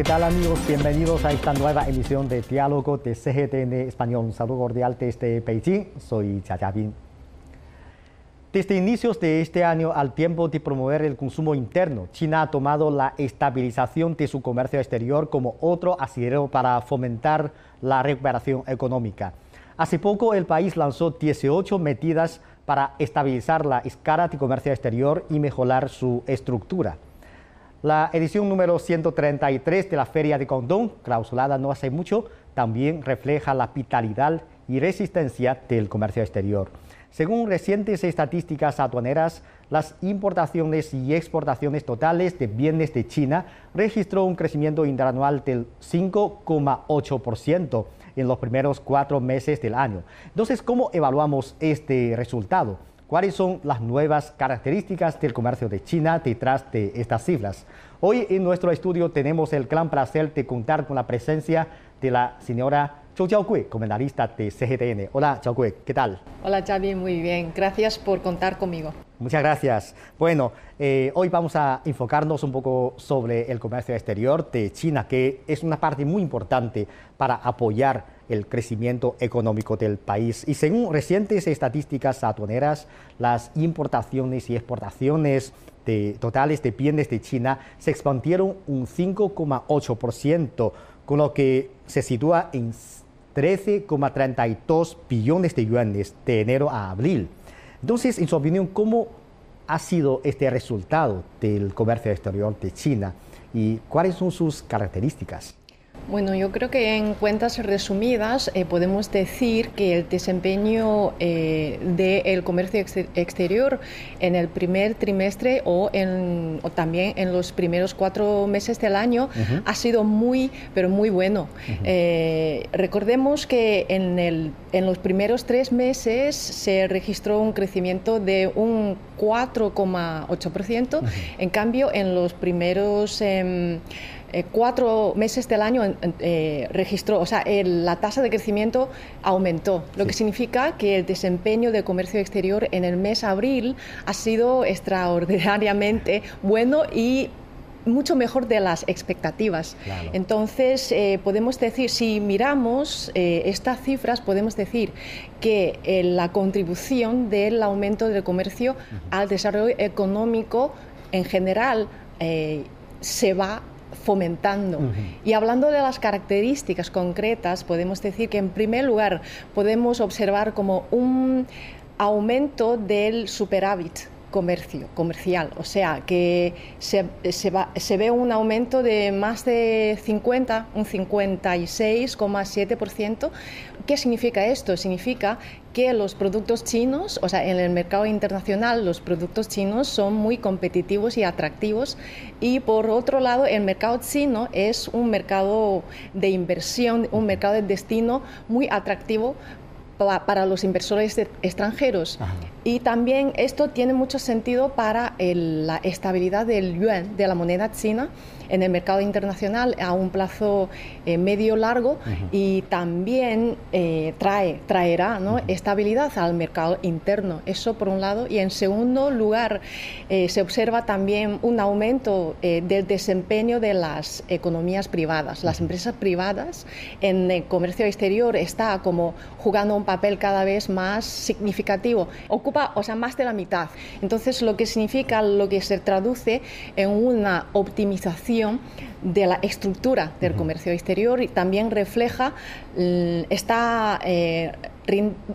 ¿qué tal amigos? Bienvenidos a esta nueva emisión de Diálogo de CGTN Español. Un saludo cordial desde Beijing. Soy Jia Bin. Desde inicios de este año, al tiempo de promover el consumo interno, China ha tomado la estabilización de su comercio exterior como otro asidero para fomentar la recuperación económica. Hace poco el país lanzó 18 medidas para estabilizar la escala de comercio exterior y mejorar su estructura. La edición número 133 de la Feria de Condón, clausulada no hace mucho, también refleja la vitalidad y resistencia del comercio exterior. Según recientes estadísticas aduaneras, las importaciones y exportaciones totales de bienes de China registró un crecimiento interanual del 5,8% en los primeros cuatro meses del año. Entonces, ¿cómo evaluamos este resultado? Cuáles son las nuevas características del comercio de China detrás de estas cifras. Hoy en nuestro estudio tenemos el gran placer de contar con la presencia de la señora Zhou Jiaogui, comentarista de CGTN. Hola, Jiaogui, ¿qué tal? Hola, Xavi, muy bien. Gracias por contar conmigo. Muchas gracias. Bueno, eh, hoy vamos a enfocarnos un poco sobre el comercio exterior de China, que es una parte muy importante para apoyar el crecimiento económico del país. Y según recientes estadísticas aduaneras, las importaciones y exportaciones de, totales de bienes de China se expandieron un 5,8%, con lo que se sitúa en 13,32 billones de yuanes de enero a abril. Entonces, en su opinión, ¿cómo ha sido este resultado del comercio exterior de China y cuáles son sus características? Bueno, yo creo que en cuentas resumidas eh, podemos decir que el desempeño eh, del comercio exterior en el primer trimestre o, en, también en los primeros cuatro meses del año ha sido muy, pero muy bueno. Eh, recordemos que en, el, en los primeros tres meses se registró un crecimiento de un 4,8%, en cambio en los primeros... Eh, cuatro meses del año eh, registró, o sea, la tasa de crecimiento aumentó, lo que significa que el desempeño del comercio exterior en el mes abril ha sido extraordinariamente bueno y mucho mejor de las expectativas. Entonces, eh, podemos decir, si miramos estas cifras, podemos decir que la contribución del aumento del comercio al desarrollo económico en general se va fomentando. Y hablando de las características concretas, podemos decir que en primer lugar podemos observar como un aumento del superávit comercio, comercial, o sea que se, se, ve un aumento de más de 50, un 56,7%. ¿Qué significa esto? Significa que los productos chinos, o sea, en el mercado internacional los productos chinos son muy competitivos y atractivos y por otro lado el mercado chino es un mercado de inversión, un mercado de destino muy atractivo para los inversores extranjeros. Y también esto tiene mucho sentido para la estabilidad del yuan, de la moneda china, en el mercado internacional a un plazo eh, medio largo y también eh, trae, traerá estabilidad al mercado interno. Eso por un lado. Y en segundo lugar, eh, se observa también un aumento del desempeño de las economías privadas. Las empresas privadas en el comercio exterior está como jugando un papel cada vez más significativo. Ocupa, o sea, más de la mitad. Entonces, lo que significa, lo que se traduce en una optimización de la estructura del comercio exterior y también refleja, mm, está eh,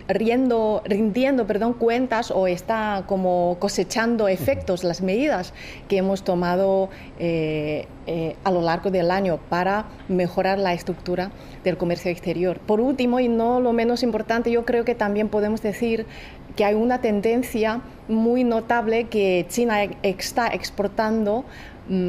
riendo, rindiendo perdón, cuentas o está como cosechando efectos las medidas que hemos tomado eh, eh, a lo largo del año para mejorar la estructura del comercio exterior. Por último, y no lo menos importante, yo creo que también podemos decir que hay una tendencia muy notable que China está exportando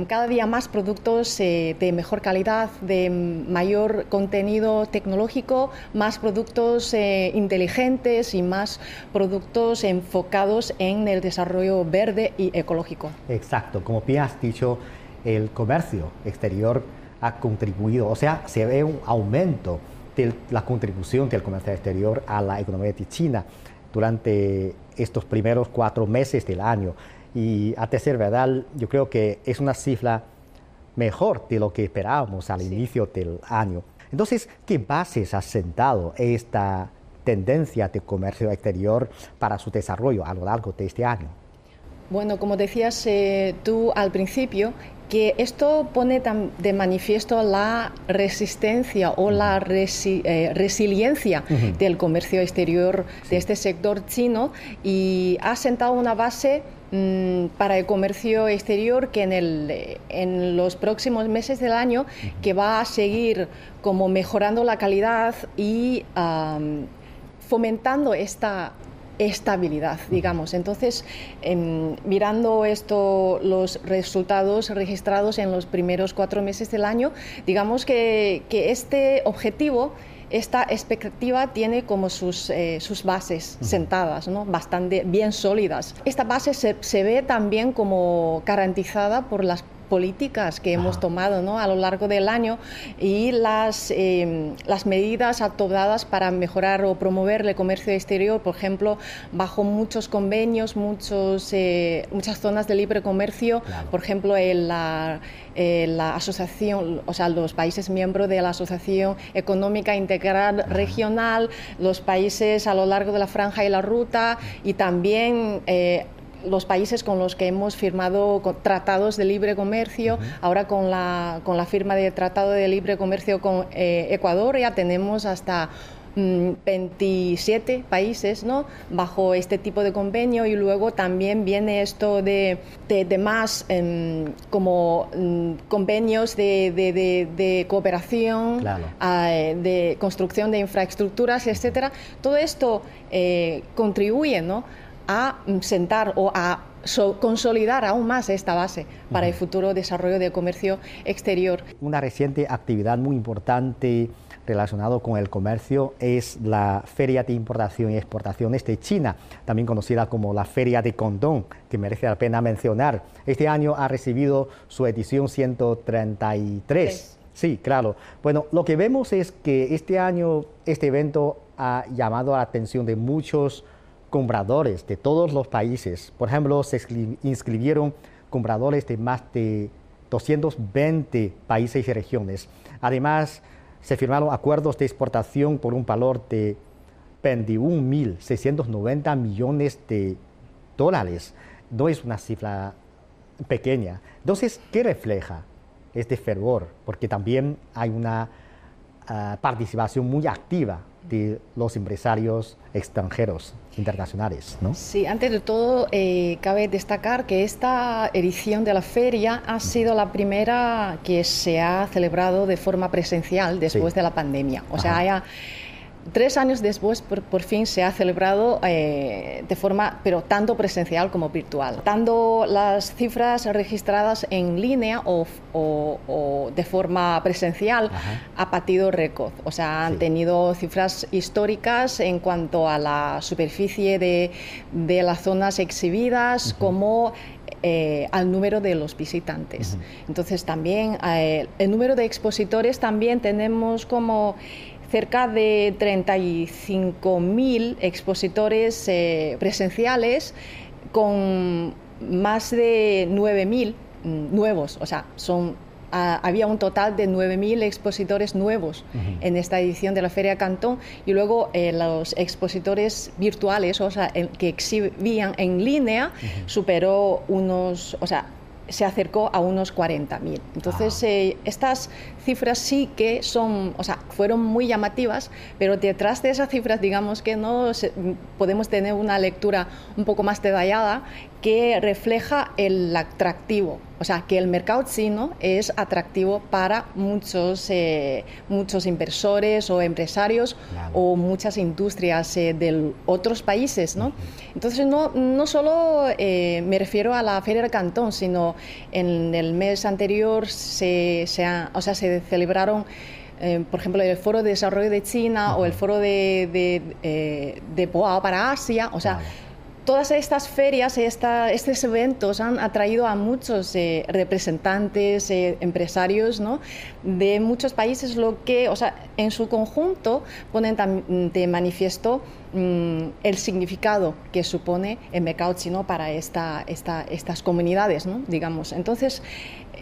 cada día más productos eh, de mejor calidad, de mayor contenido tecnológico, más productos eh, inteligentes y más productos enfocados en el desarrollo verde y ecológico. Exacto, como bien has dicho, el comercio exterior ha contribuido, o sea, se ve un aumento de la contribución del comercio exterior a la economía de China durante estos primeros cuatro meses del año. Y a decir verdad, yo creo que es una cifra mejor de lo que esperábamos al inicio del año. Entonces, ¿qué bases ha sentado esta tendencia de comercio exterior para su desarrollo a lo largo de este año? Bueno, como decías eh, tú al principio, que esto pone de manifiesto la resistencia o la eh, resiliencia del comercio exterior de este sector chino y ha sentado una base mm, para el comercio exterior que en, el, en los próximos meses del año que va a seguir como mejorando la calidad y fomentando esta estabilidad, digamos. Entonces, em, mirando esto, los resultados registrados en los primeros cuatro meses del año, digamos que, este objetivo esta expectativa tiene como sus, eh, sus bases sentadas, ¿no? bastante bien sólidas. Esta base se, se, ve también como garantizada por las políticas que hemos tomado ¿no? a lo largo del año y las, em, las medidas adoptadas para mejorar o promover el comercio exterior, por ejemplo, bajo muchos convenios, muchos, eh, muchas zonas de libre comercio, por ejemplo, en la, la asociación, o sea, los países miembros de la Asociación Económica Integral Regional, los países a lo largo de la franja y la ruta y también eh, los países con los que hemos firmado tratados de libre comercio, ahora con la, con la firma de tratado de libre comercio con eh, Ecuador ya tenemos hasta 27 mm, países ¿no? bajo este tipo de convenio y luego también viene esto de, de, más em, como mm, convenios de, de, cooperación, ah, de construcción de infraestructuras, etcétera. Todo esto eh, contribuye ¿no? A sentar o a consolidar aún más esta base para el futuro desarrollo del comercio exterior. Una reciente actividad muy importante relacionada con el comercio es la Feria de Importación y Exportaciones de China, también conocida como la Feria de Condón, que merece la pena mencionar. Este año ha recibido su edición 133. Sí, claro. Bueno, lo que vemos es que este año este evento ha llamado la atención de muchos compradores de todos los países. Por ejemplo, se inscribieron compradores de más de 220 países y regiones. Además, se firmaron acuerdos de exportación por un valor de 21.690 millones de dólares. No es una cifra pequeña. Entonces, ¿qué refleja este fervor? Porque también hay una ah, participación muy activa de los empresarios extranjeros internacionales. ¿no? Sí, antes de todo, eh, cabe destacar que esta edición de la feria ha sido la primera que se ha celebrado de forma presencial después de la pandemia. O sea, haya tres años después, por, fin se ha celebrado eh, de forma, pero tanto presencial como virtual. Dando las cifras registradas en línea o, de forma presencial, ha batido récord. O sea, han tenido cifras históricas en cuanto a la superficie de, las zonas exhibidas, como eh, al número de los visitantes. Entonces también eh, el número de expositores también tenemos como cerca de 35.000 expositores eh, presenciales con más de 9.000 mm, nuevos, o sea, son había un total de 9.000 expositores nuevos en esta edición de la Feria Cantón. Y luego eh, los expositores virtuales, o sea, que exhibían en línea, superó unos, o sea, se acercó a unos 40.000. Entonces, eh, estas cifras sí que son, o sea, fueron muy llamativas, pero detrás de esas cifras, digamos que no podemos tener una lectura un poco más detallada que refleja el atractivo, o sea, que el mercado chino es atractivo para muchos, eh, muchos inversores o empresarios o muchas industrias eh, de otros países, ¿no? Entonces, no, no solo eh, me refiero a la Feria de Cantón, sino en el mes anterior se, se, o sea, se celebraron por ejemplo, el Foro de Desarrollo de China o el Foro de, de, de, para Asia, o sea, todas estas ferias, esta, estos eventos han atraído a muchos eh, representantes, eh, empresarios ¿no? de muchos países, lo que, o sea, en su conjunto ponen de manifiesto mm, el significado que supone el mercado chino para esta, estas comunidades, ¿no? digamos. Entonces,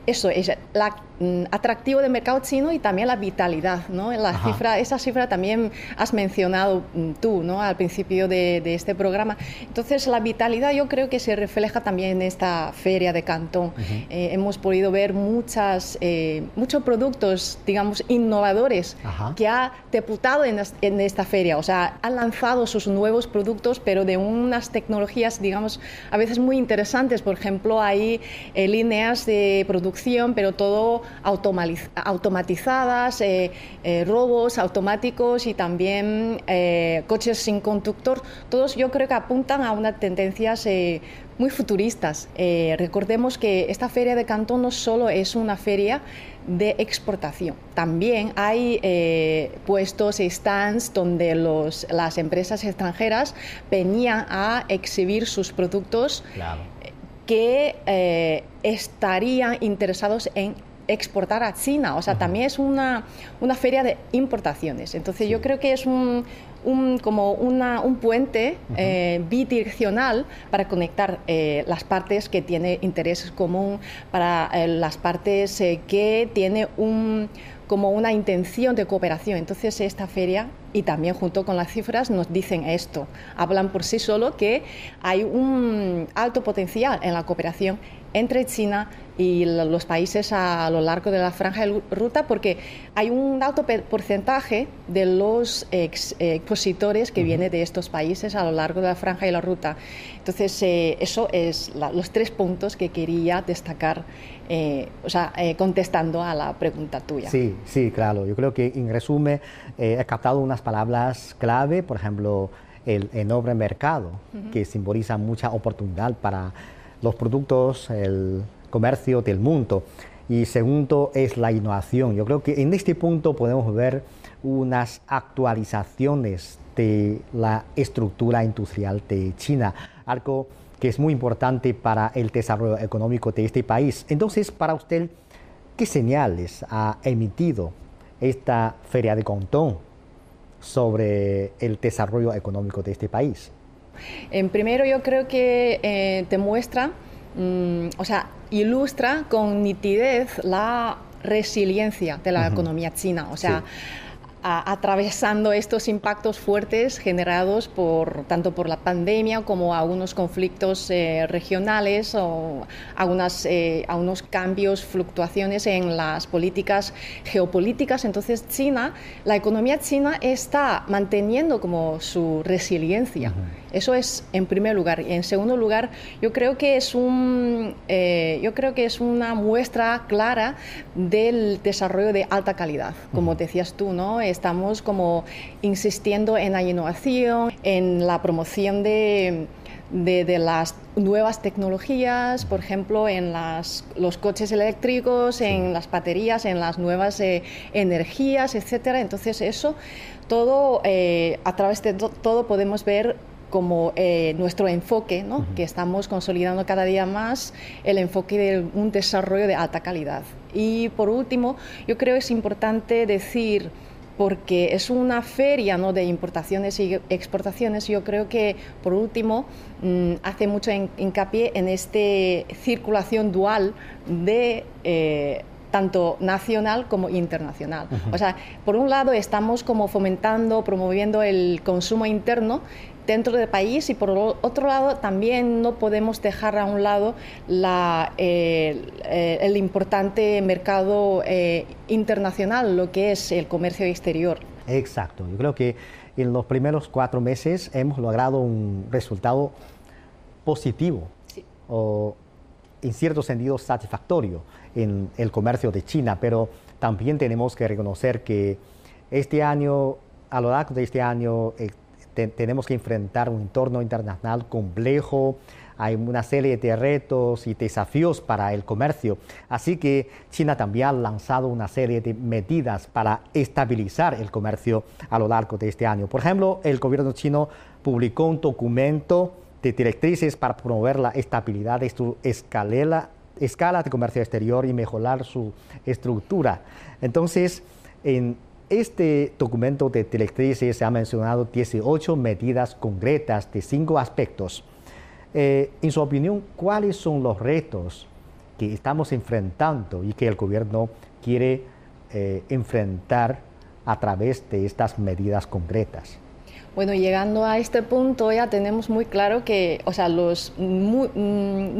eso es la mm, atractivo del mercado chino y también la vitalidad, ¿no? La cifra, esa cifra también has mencionado mm, tú, ¿no? Al principio de, este programa. Entonces, la vitalidad yo creo que se refleja también en esta feria de Cantón. Eh, hemos podido ver muchas, eh, muchos productos, digamos, innovadores que ha deputado en, en, esta feria. O sea, han lanzado sus nuevos productos, pero de unas tecnologías, digamos, a veces muy interesantes. Por ejemplo, hay eh, líneas de producción pero todo automatizadas, eh, eh, robos automáticos y también eh, coches sin conductor. Todos yo creo que apuntan a unas tendencias muy futuristas. recordemos que esta feria de Cantón no solo es una feria de exportación. También hay puestos y stands donde las empresas extranjeras venían a exhibir sus productos que eh, estarían interesados en exportar a China. O sea, también es una, una, feria de importaciones. Entonces yo creo que es un, un como una, un puente eh, bidireccional para conectar eh, las partes que tienen intereses común, para las partes que tienen un como una intención de cooperación. Entonces esta feria y también junto con las cifras nos dicen esto, hablan por sí solo que hay un alto potencial en la cooperación entre China y los países a lo largo de la franja de ruta porque hay un alto porcentaje de los expositores que vienen de estos países a lo largo de la franja y la ruta. Entonces, eh, eso es los tres puntos que quería destacar, eh, o sea, eh, contestando a la pregunta tuya. Sí, sí, claro. Yo creo que en resumen he captado unas palabras clave, por ejemplo, el enorme mercado, que simboliza mucha oportunidad para los productos, el comercio del mundo. Y segundo es la innovación. Yo creo que en este punto podemos ver unas actualizaciones de la estructura industrial de China, algo que es muy importante para el desarrollo económico de este país. Entonces, para usted, ¿qué señales ha emitido esta feria de Cantón sobre el desarrollo económico de este país? En primero, yo creo que eh, demuestra, mm, o sea, ilustra con nitidez la resiliencia de la economía china. O sea, atravesando estos impactos fuertes generados por tanto por la pandemia como algunos conflictos eh, regionales o algunas, eh, algunos cambios, fluctuaciones en las políticas geopolíticas. Entonces China, la economía china está manteniendo como su resiliencia. Eso es en primer lugar. Y en segundo lugar, yo creo que es, un, eh, yo creo que es una muestra clara del desarrollo de alta calidad. Como decías tú, ¿no? estamos como insistiendo en la innovación, en la promoción de, de, las nuevas tecnologías, por ejemplo, en las, los coches eléctricos, en las baterías, en las nuevas eh, energías, etcétera. Entonces, eso todo, eh, a través de todo podemos ver como eh, nuestro enfoque, ¿no? que estamos consolidando cada día más el enfoque de un desarrollo de alta calidad. Y por último, yo creo que es importante decir, porque es una feria ¿no? de importaciones y exportaciones, yo creo que por último mm, hace mucho hincapié en esta circulación dual de... Eh, tanto nacional como internacional. O sea, por un lado estamos como fomentando, promoviendo el consumo interno dentro del país y por otro lado también no podemos dejar a un lado la, eh, el importante mercado eh, internacional, lo que es el comercio exterior. Exacto, yo creo que en los primeros cuatro meses hemos logrado un resultado positivo o en cierto sentido satisfactorio en el comercio de China, pero también tenemos que reconocer que este año, a lo largo de este año, eh, tenemos que enfrentar un entorno internacional complejo, hay una serie de retos y desafíos para el comercio. Así que China también ha lanzado una serie de medidas para estabilizar el comercio a lo largo de este año. Por ejemplo, el gobierno chino publicó un documento de directrices para promover la estabilidad de su escala, escala de comercio exterior y mejorar su estructura. Entonces, en este documento de directrices ha mencionado 18 medidas concretas de cinco aspectos. Eh, en su opinión, ¿cuáles son los retos que estamos enfrentando y que el gobierno quiere eh, enfrentar a través de estas medidas concretas? Bueno, llegando a este punto ya tenemos muy claro que, o sea, los mm,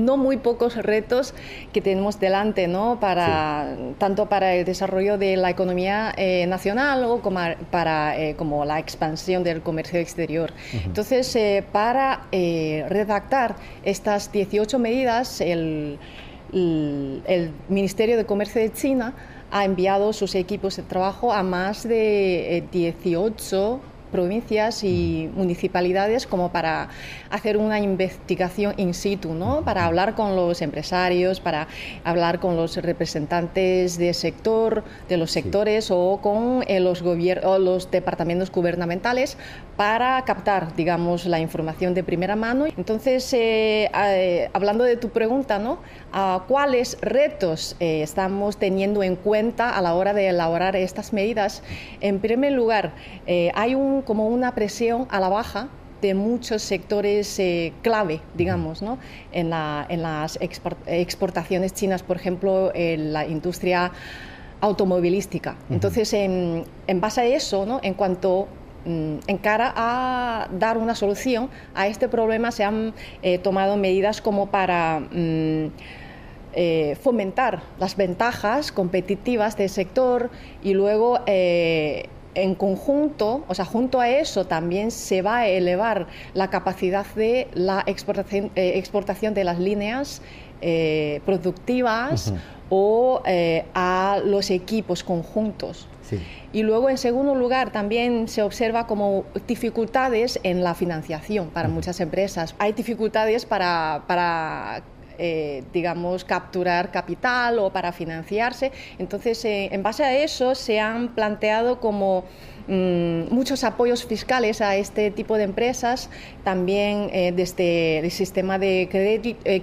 no muy pocos retos que tenemos delante, ¿no? Para, Tanto para el desarrollo de la economía eh, nacional o como para eh, como la expansión del comercio exterior. Entonces, eh, para redactar estas 18 medidas, el, el Ministerio de Comercio de China ha enviado sus equipos de trabajo a más de 18 provincias y municipalidades como para hacer una investigación in situ, ¿no? para hablar con los empresarios, para hablar con los representantes del sector, de los sectores o con eh, los, o los departamentos gubernamentales para captar, digamos, la información de primera mano. Entonces, eh, eh, hablando de tu pregunta, ¿no? ¿cuáles retos estamos teniendo en cuenta a la hora de elaborar estas medidas? En primer lugar, hay un, como una presión a la baja de muchos sectores eh, clave, digamos, ¿no? en, las exportaciones chinas, por ejemplo, en la industria automovilística. Entonces, en, base a eso, ¿no? en cuanto en cara a dar una solución a este problema, se han eh, tomado medidas como para mm, eh, fomentar las ventajas competitivas del sector y luego en conjunto, o sea, junto a eso también se va a elevar la capacidad de la exportación, eh, exportación de las líneas eh, productivas o eh, a los equipos conjuntos. Y luego, en segundo lugar, también se observa como dificultades en la financiación para muchas empresas. Hay dificultades para, para eh, digamos, capturar capital o para financiarse. Entonces, eh, en base a eso, se han planteado como Mm, muchos apoyos fiscales a este tipo de empresas, también eh, desde el sistema de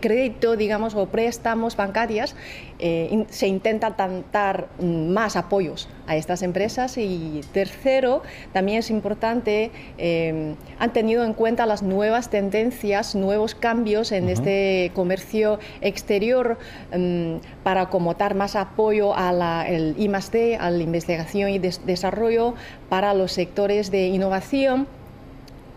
crédito, digamos, o préstamos bancarias, eh, se intenta dar mm, más apoyos a estas empresas. Y tercero, también es importante, han tenido en cuenta las nuevas tendencias, nuevos cambios en este comercio exterior mm, para como dar más apoyo al I+D, a la investigación y desarrollo, para los sectores de innovación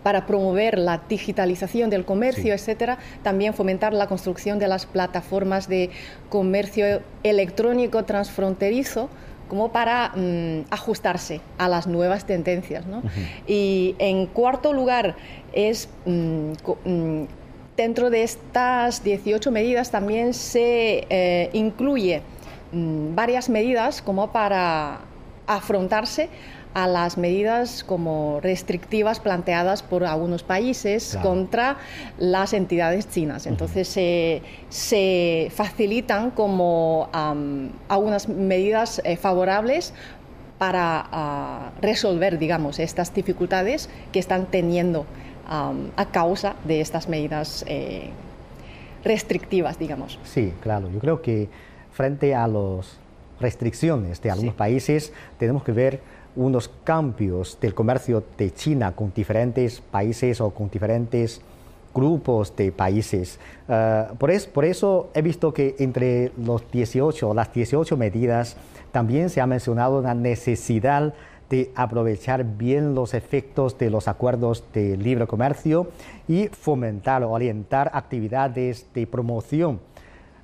para promover la digitalización del comercio, etcétera, también fomentar la construcción de las plataformas de comercio electrónico transfronterizo como para mm, ajustarse a las nuevas tendencias. Y en cuarto lugar es mm, mm, dentro de estas 18 medidas también se eh, incluye varias medidas como para afrontarse a las medidas como restrictivas planteadas por algunos países contra las entidades chinas. Entonces se facilitan como algunas medidas eh, favorables para ah, resolver, digamos, estas dificultades que están teniendo a causa de estas medidas eh, restrictivas, digamos. Sí, claro. Yo creo que frente a las restricciones de algunos países tenemos que ver unos cambios del comercio de China con diferentes países o con diferentes grupos de países. Eh, por, por, eso he visto que entre los 18, las 18 medidas también se ha mencionado la necesidad de aprovechar bien los efectos de los acuerdos de libre comercio y fomentar o orientar actividades de promoción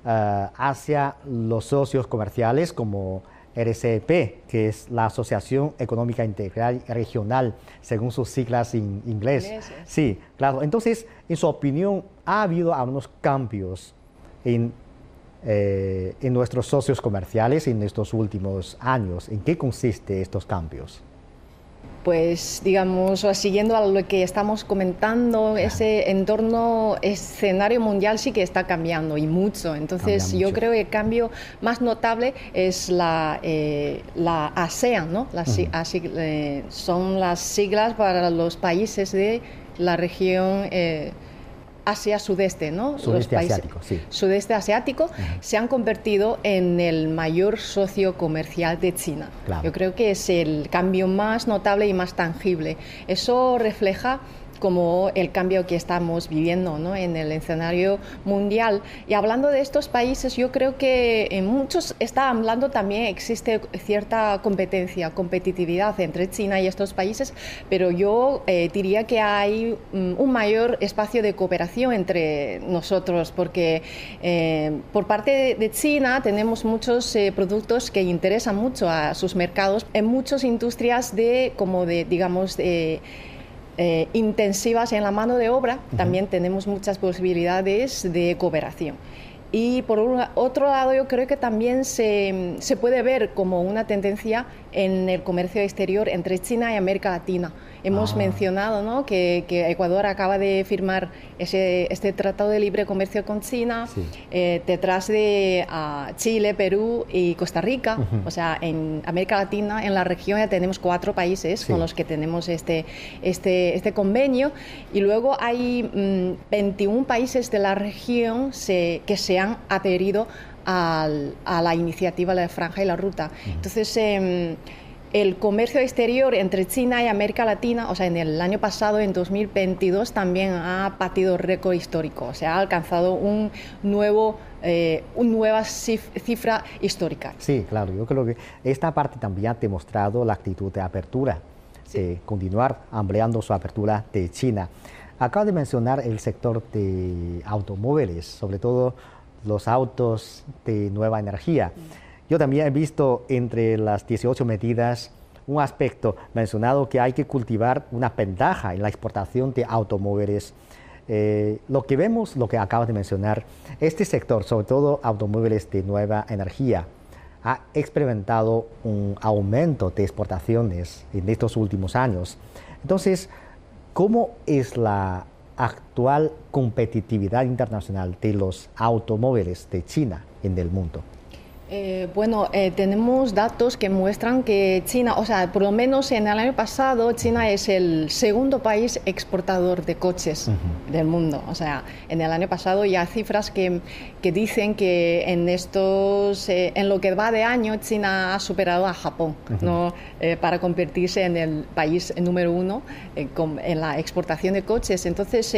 eh, hacia los socios comerciales como RCEP, que es la Asociación Económica Integral Regional, según sus siglas en inglés. Sí, claro. Entonces, en su opinión, ¿ha habido algunos cambios en, eh, en nuestros socios comerciales en estos últimos años? ¿En qué consiste estos cambios? Pues digamos, siguiendo a lo que estamos comentando, ese entorno, escenario mundial sí que está cambiando y mucho. Entonces yo creo que el cambio más notable es la, eh, la ASEAN, ¿no? Eh, son las siglas para los países de la región. Eh, Asia-Sudeste, ¿no? Sudeste asiático, sí. Sudeste asiático se han convertido en el mayor socio comercial de China. Yo creo que es el cambio más notable y más tangible. Eso refleja como el cambio que estamos viviendo ¿no? en el escenario mundial. Y hablando de estos países, yo creo que en muchos está hablando también existe cierta competencia, competitividad entre China y estos países, pero yo eh, diría que hay mm, un mayor espacio de cooperación entre nosotros, porque eh, por parte de China tenemos muchos eh, productos que interesan mucho a sus mercados en muchas industrias de, como de, digamos, de eh, intensivas en la mano de obra, también tenemos muchas posibilidades de cooperación. Y por otro lado, yo creo que también se, se puede ver como una tendencia en el comercio exterior entre China y América Latina. Hemos ah. mencionado ¿no? que, Ecuador acaba de firmar ese, este tratado de libre comercio con China, eh, detrás de Chile, Perú y Costa Rica. O sea, en América Latina, en la región ya tenemos cuatro países con los que tenemos este, este, este convenio. Y luego hay 21 mm, países de la región que se han adherido a la iniciativa de la Franja y la Ruta. Entonces, em, el comercio exterior entre China y América Latina, o sea, en el año pasado, en 2022, también ha batido récord histórico, o sea, ha alcanzado un nuevo, eh, una nueva cifra histórica. Sí, claro, yo creo que esta parte también ha demostrado la actitud de apertura, de continuar ampliando su apertura de China. Acaba de mencionar el sector de automóviles, sobre todo los autos de nueva energía. Yo también he visto entre las 18 medidas un aspecto mencionado que hay que cultivar una ventaja en la exportación de automóviles. Eh, lo que vemos, lo que acabas de mencionar, este sector, sobre todo automóviles de nueva energía, ha experimentado un aumento de exportaciones en estos últimos años. Entonces, ¿cómo es la actual competitividad internacional de los automóviles de China en el mundo? Eh, bueno, eh, tenemos datos que muestran que China, o sea, por lo menos en el año pasado, China es el segundo país exportador de coches del mundo. O sea, en el año pasado ya cifras que, que dicen que en estos, eh, en lo que va de año, China ha superado a Japón, ¿no? para convertirse en el país número uno en la exportación de coches. Entonces,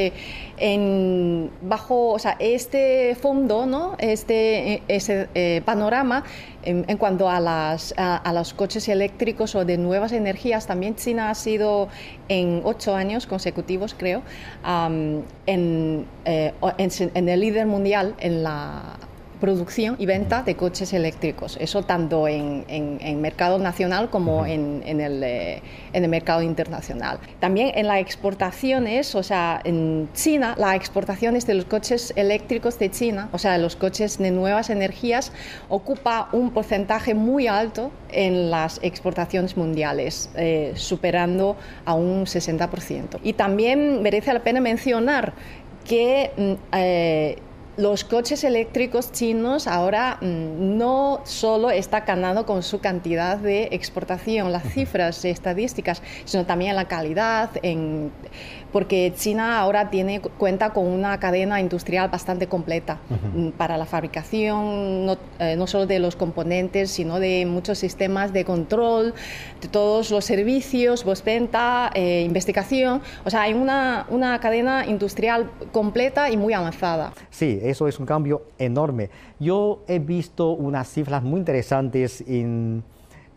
en, bajo, o sea, este fondo, ¿no? Este ese panorama en, cuanto a, las, a, los coches eléctricos o de nuevas energías, también China ha sido en ocho años consecutivos, creo, en, eh, en el líder mundial en la producción y venta de coches eléctricos. Eso tanto en, en, mercado nacional como en, en, el, eh, en el mercado internacional. También en las exportaciones, o sea, en China, las exportaciones de los coches eléctricos de China, o sea, los coches de nuevas energías, ocupa un porcentaje muy alto en las exportaciones mundiales, eh, superando a un 60%. Y también merece la pena mencionar que mm, eh, los coches eléctricos chinos ahora mm, no solo está ganando con su cantidad de exportación, las cifras estadísticas, sino también la calidad, en, porque China ahora tiene cuenta con una cadena industrial bastante completa mm, para la fabricación, no, eh, no, solo de los componentes, sino de muchos sistemas de control, de todos los servicios, postventa, eh, investigación. O sea, hay una, una cadena industrial completa y muy avanzada. Sí, eso es un cambio enorme. Yo he visto unas cifras muy interesantes en,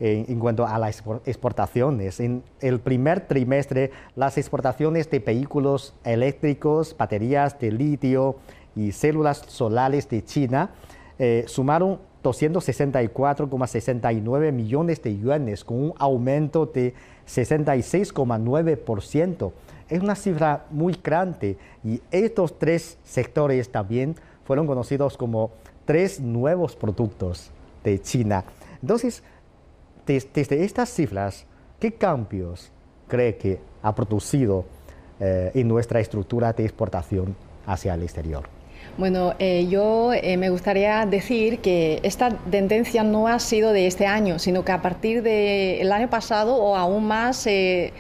en, cuanto a las exportaciones. En el primer trimestre, las exportaciones de vehículos eléctricos, baterías de litio y células solares de China eh, sumaron 264,69 millones de yuanes, con un aumento de 66,9%. Es una cifra muy grande y estos tres sectores también fueron conocidos como tres nuevos productos de China. Entonces, desde estas cifras, ¿qué cambios cree que ha producido eh, en nuestra estructura de exportación hacia el exterior? Bueno, eh, yo eh, me gustaría decir que esta tendencia no ha sido de este año, sino que a partir del año pasado o aún más, eh,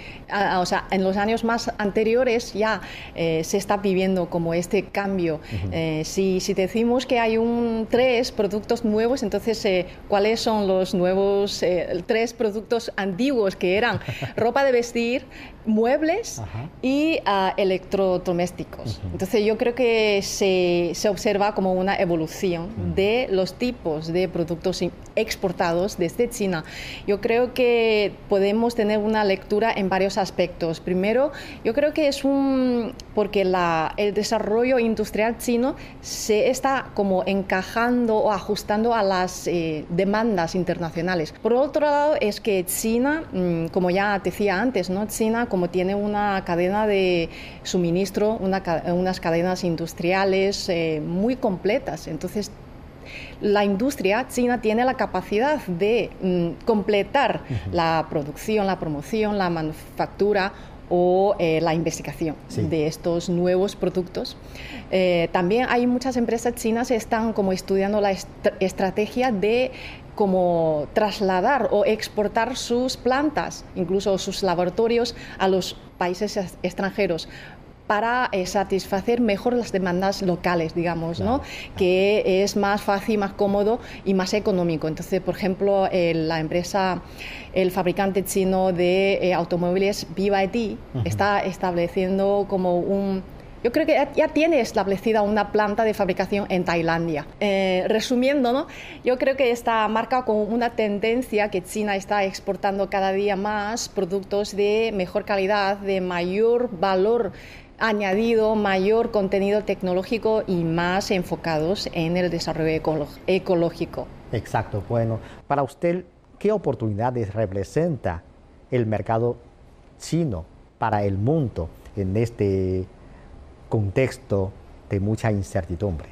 o sea, en los años más anteriores ya se está viviendo como este cambio. si, si, decimos que hay un tres productos nuevos, entonces ¿cuáles son los nuevos tres productos antiguos que eran ropa de vestir, muebles y uh, electrodomésticos? Entonces yo creo que se se, observa como una evolución mm. de los tipos de productos exportados desde China. Yo creo que podemos tener una lectura en varios aspectos. Primero, yo creo que es un porque la, el desarrollo industrial chino se está como encajando o ajustando a las eh, demandas internacionales. Por otro lado, es que China, mm, como ya decía antes, ¿no? China como tiene una cadena de suministro, una, unas cadenas industriales eh, muy completas. Entonces, la industria china tiene la capacidad de mm, completar la producción, la promoción, la manufactura o eh, la investigación de estos nuevos productos. Eh, también hay muchas empresas chinas que están como estudiando la estrategia de como trasladar o exportar sus plantas, incluso sus laboratorios, a los países extranjeros para eh, satisfacer mejor las demandas locales, digamos, ¿no? que es más fácil, más cómodo y más económico. Entonces, por ejemplo, la empresa, el fabricante chino de eh, automóviles BYD está estableciendo como un yo creo que ya tiene establecida una planta de fabricación en Tailandia. Eh, resumiendo, ¿no? yo creo que está marca con una tendencia que China está exportando cada día más productos de mejor calidad, de mayor valor añadido mayor contenido tecnológico y más enfocados en el desarrollo ecológico. Exacto, bueno, para usted, ¿qué oportunidades representa el mercado chino para el mundo en este contexto de mucha incertidumbre?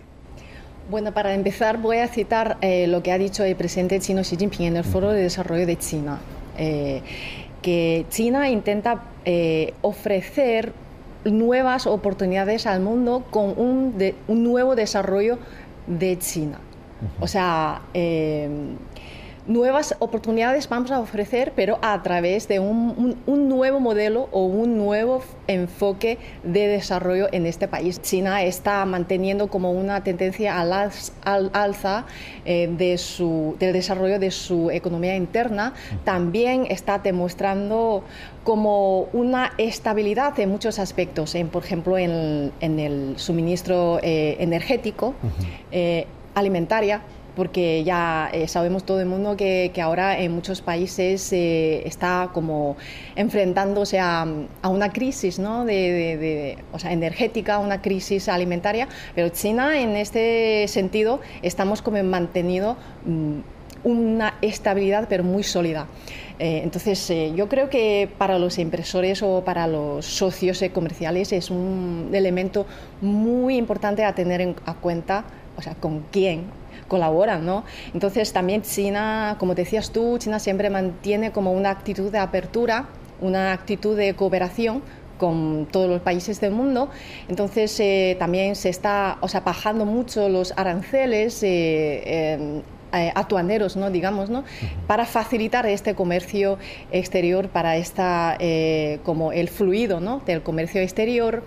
Bueno, para empezar voy a citar eh, lo que ha dicho el presidente chino Xi Jinping en el Foro de Desarrollo de China, eh, que China intenta eh, ofrecer nuevas oportunidades al mundo con un, un nuevo desarrollo de China. O sea, eh, nuevas oportunidades vamos a ofrecer, pero a través de un, nuevo modelo o un nuevo enfoque de desarrollo en este país. China está manteniendo como una tendencia al, alza eh, de su, del desarrollo de su economía interna. También está demostrando como una estabilidad en muchos aspectos, en, por ejemplo, en, el suministro eh, energético, eh, alimentaria, porque ya eh, sabemos todo el mundo que, ahora en muchos países eh, está como enfrentándose a, una crisis ¿no? o sea, energética, una crisis alimentaria, pero China en este sentido estamos como mantenido mm, una estabilidad pero muy sólida. Eh, entonces, yo creo que para los impresores o para los socios comerciales es un elemento muy importante a tener en cuenta, o sea, con quién colaboran, ¿no? Entonces también China, como decías tú, China siempre mantiene como una actitud de apertura, una actitud de cooperación con todos los países del mundo. Entonces eh, también se está, o sea, bajando mucho los aranceles. Eh, em, eh, atuaneros, ¿no? digamos, ¿no? para facilitar este comercio exterior, para esta, como el fluido ¿no? del comercio exterior.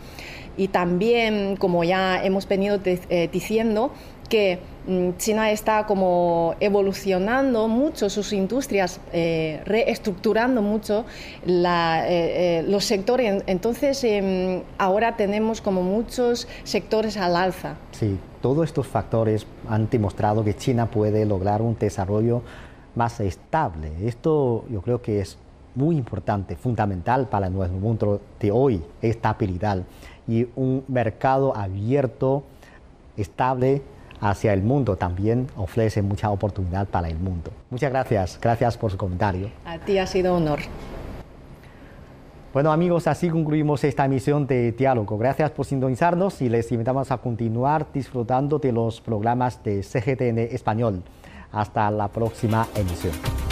Y también, como ya hemos venido diciendo, que China está como evolucionando mucho sus industrias, eh, reestructurando mucho eh, eh, los sectores. Entonces, em, ahora tenemos como muchos sectores al alza. Sí, todos estos factores han demostrado que China puede lograr un desarrollo más estable. Esto yo creo que es muy importante, fundamental para nuestro mundo de hoy, estabilidad y un mercado abierto, estable, hacia el mundo también ofrece mucha oportunidad para el mundo. Muchas gracias, gracias por su comentario. A ti ha sido un honor. Bueno amigos, así concluimos esta emisión de Diálogo. Gracias por sintonizarnos y les invitamos a continuar disfrutando de los programas de CGTN Español. Hasta la próxima emisión.